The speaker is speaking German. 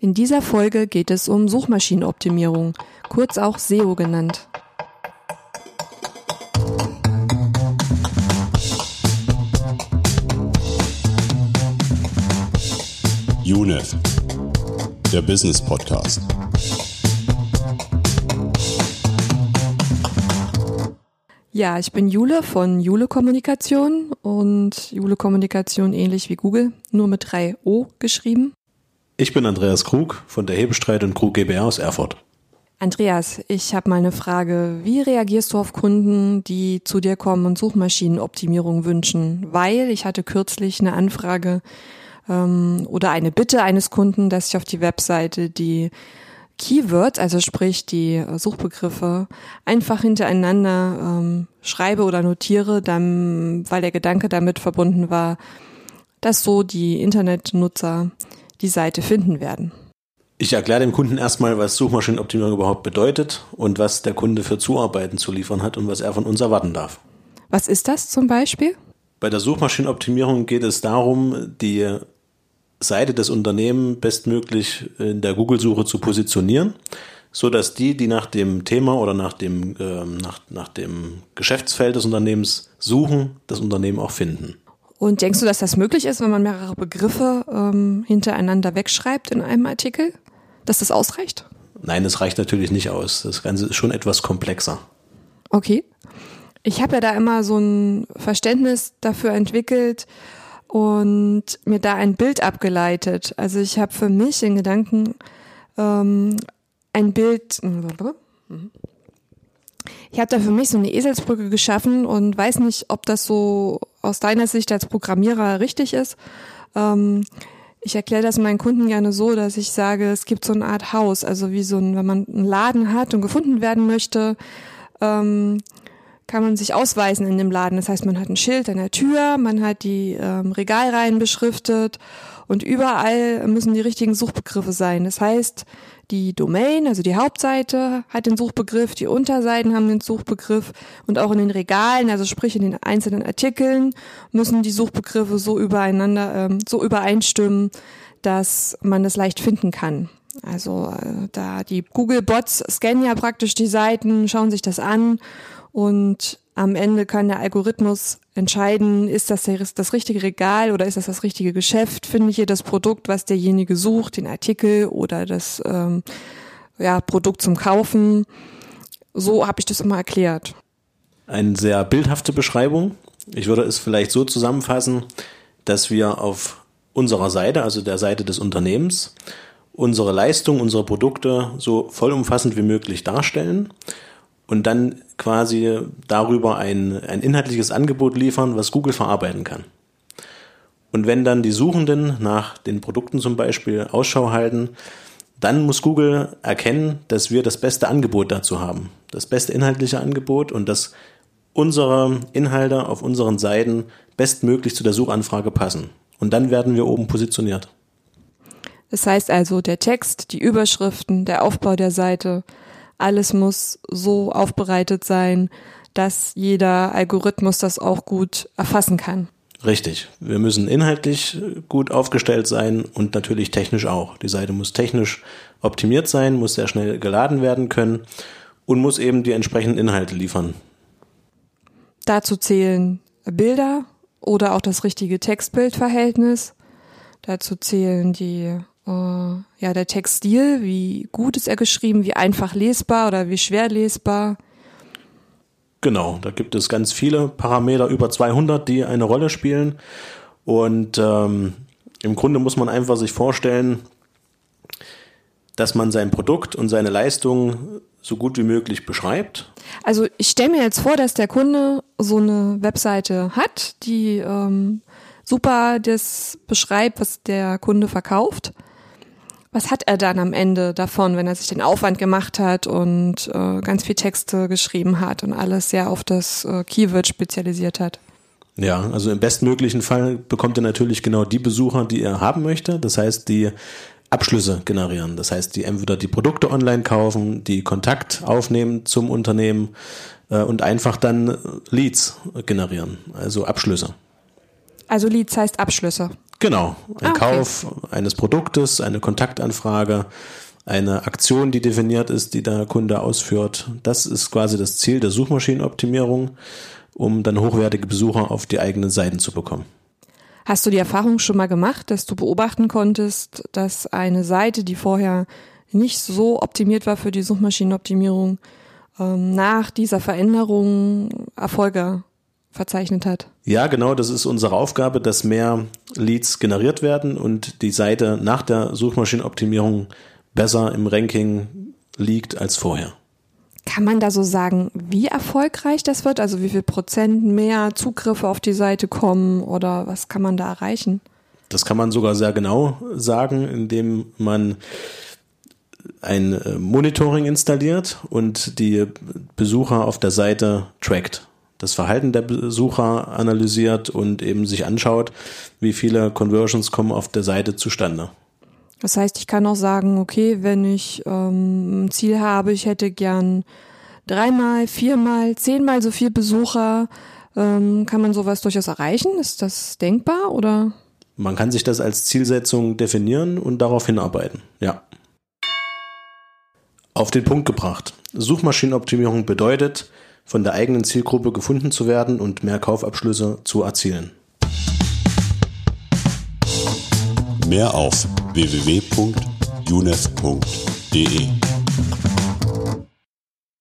In dieser Folge geht es um Suchmaschinenoptimierung, kurz auch SEO genannt. UNEF, der Business Podcast. Ja, ich bin Jule von Jule Kommunikation und Jule Kommunikation ähnlich wie Google, nur mit drei O geschrieben. Ich bin Andreas Krug von der Hebestreit und Krug GbR aus Erfurt. Andreas, ich habe mal eine Frage. Wie reagierst du auf Kunden, die zu dir kommen und Suchmaschinenoptimierung wünschen? Weil ich hatte kürzlich eine Anfrage ähm, oder eine Bitte eines Kunden, dass ich auf die Webseite die Keywords, also sprich die Suchbegriffe, einfach hintereinander ähm, schreibe oder notiere, dann, weil der Gedanke damit verbunden war, dass so die Internetnutzer die Seite finden werden. Ich erkläre dem Kunden erstmal, was Suchmaschinenoptimierung überhaupt bedeutet und was der Kunde für Zuarbeiten zu liefern hat und was er von uns erwarten darf. Was ist das zum Beispiel? Bei der Suchmaschinenoptimierung geht es darum, die Seite des Unternehmens bestmöglich in der Google-Suche zu positionieren, so dass die, die nach dem Thema oder nach dem, äh, nach, nach dem Geschäftsfeld des Unternehmens suchen, das Unternehmen auch finden. Und denkst du, dass das möglich ist, wenn man mehrere Begriffe ähm, hintereinander wegschreibt in einem Artikel? Dass das ausreicht? Nein, das reicht natürlich nicht aus. Das Ganze ist schon etwas komplexer. Okay. Ich habe ja da immer so ein Verständnis dafür entwickelt und mir da ein Bild abgeleitet. Also ich habe für mich in Gedanken ähm, ein Bild. Ich habe da für mich so eine Eselsbrücke geschaffen und weiß nicht, ob das so aus deiner Sicht als Programmierer richtig ist. Ähm, ich erkläre das meinen Kunden gerne so, dass ich sage, es gibt so eine Art Haus, also wie so ein, wenn man einen Laden hat und gefunden werden möchte, ähm, kann man sich ausweisen in dem Laden. Das heißt, man hat ein Schild an der Tür, man hat die ähm, Regalreihen beschriftet und überall müssen die richtigen Suchbegriffe sein. Das heißt, die Domain, also die Hauptseite, hat den Suchbegriff, die Unterseiten haben den Suchbegriff und auch in den Regalen, also sprich in den einzelnen Artikeln, müssen die Suchbegriffe so übereinander, ähm, so übereinstimmen, dass man das leicht finden kann. Also äh, da die Google-Bots scannen ja praktisch die Seiten, schauen sich das an und am Ende kann der Algorithmus entscheiden, ist das das richtige Regal oder ist das das richtige Geschäft? Finde ich hier das Produkt, was derjenige sucht, den Artikel oder das ähm, ja, Produkt zum Kaufen? So habe ich das immer erklärt. Eine sehr bildhafte Beschreibung. Ich würde es vielleicht so zusammenfassen, dass wir auf unserer Seite, also der Seite des Unternehmens, unsere Leistung, unsere Produkte so vollumfassend wie möglich darstellen und dann quasi darüber ein, ein inhaltliches Angebot liefern, was Google verarbeiten kann. Und wenn dann die Suchenden nach den Produkten zum Beispiel Ausschau halten, dann muss Google erkennen, dass wir das beste Angebot dazu haben. Das beste inhaltliche Angebot und dass unsere Inhalte auf unseren Seiten bestmöglich zu der Suchanfrage passen. Und dann werden wir oben positioniert. Das heißt also, der Text, die Überschriften, der Aufbau der Seite, alles muss so aufbereitet sein, dass jeder Algorithmus das auch gut erfassen kann. Richtig. Wir müssen inhaltlich gut aufgestellt sein und natürlich technisch auch. Die Seite muss technisch optimiert sein, muss sehr schnell geladen werden können und muss eben die entsprechenden Inhalte liefern. Dazu zählen Bilder oder auch das richtige Text-Bild-Verhältnis. Dazu zählen die ja, der Textstil, wie gut ist er geschrieben, wie einfach lesbar oder wie schwer lesbar. Genau, da gibt es ganz viele Parameter, über 200, die eine Rolle spielen. Und ähm, im Grunde muss man einfach sich vorstellen, dass man sein Produkt und seine Leistung so gut wie möglich beschreibt. Also ich stelle mir jetzt vor, dass der Kunde so eine Webseite hat, die ähm, super das beschreibt, was der Kunde verkauft was hat er dann am Ende davon, wenn er sich den Aufwand gemacht hat und äh, ganz viel Texte geschrieben hat und alles sehr auf das äh, Keyword spezialisiert hat? Ja, also im bestmöglichen Fall bekommt er natürlich genau die Besucher, die er haben möchte. Das heißt, die Abschlüsse generieren. Das heißt, die entweder die Produkte online kaufen, die Kontakt aufnehmen zum Unternehmen äh, und einfach dann Leads generieren, also Abschlüsse. Also Leads heißt Abschlüsse. Genau, ein Ah, okay. Kauf eines Produktes, eine Kontaktanfrage, eine Aktion, die definiert ist, die der Kunde ausführt. Das ist quasi das Ziel der Suchmaschinenoptimierung, um dann hochwertige Besucher auf die eigenen Seiten zu bekommen. Hast du die Erfahrung schon mal gemacht, dass du beobachten konntest, dass eine Seite, die vorher nicht so optimiert war für die Suchmaschinenoptimierung, ähm, nach dieser Veränderung Erfolge verzeichnet hat? Ja, genau, das ist unsere Aufgabe, dass mehr Leads generiert werden und die Seite nach der Suchmaschinenoptimierung besser im Ranking liegt als vorher. Kann man da so sagen, wie erfolgreich das wird? Also wie viel Prozent mehr Zugriffe auf die Seite kommen oder was kann man da erreichen? Das kann man sogar sehr genau sagen, indem man ein äh, Monitoring installiert und die Besucher auf der Seite trackt. Das Verhalten der Besucher analysiert und eben sich anschaut, wie viele Conversions kommen auf der Seite zustande. Das heißt, ich kann auch sagen, okay, wenn ich ähm, ein Ziel habe, ich hätte gern dreimal, viermal, zehnmal so viel Besucher, ähm, kann man sowas durchaus erreichen? Ist das denkbar oder? Man kann sich das als Zielsetzung definieren und darauf hinarbeiten. Ja. Auf den Punkt gebracht. Suchmaschinenoptimierung bedeutet, von der eigenen Zielgruppe gefunden zu werden und mehr Kaufabschlüsse zu erzielen. Mehr auf www.unef.de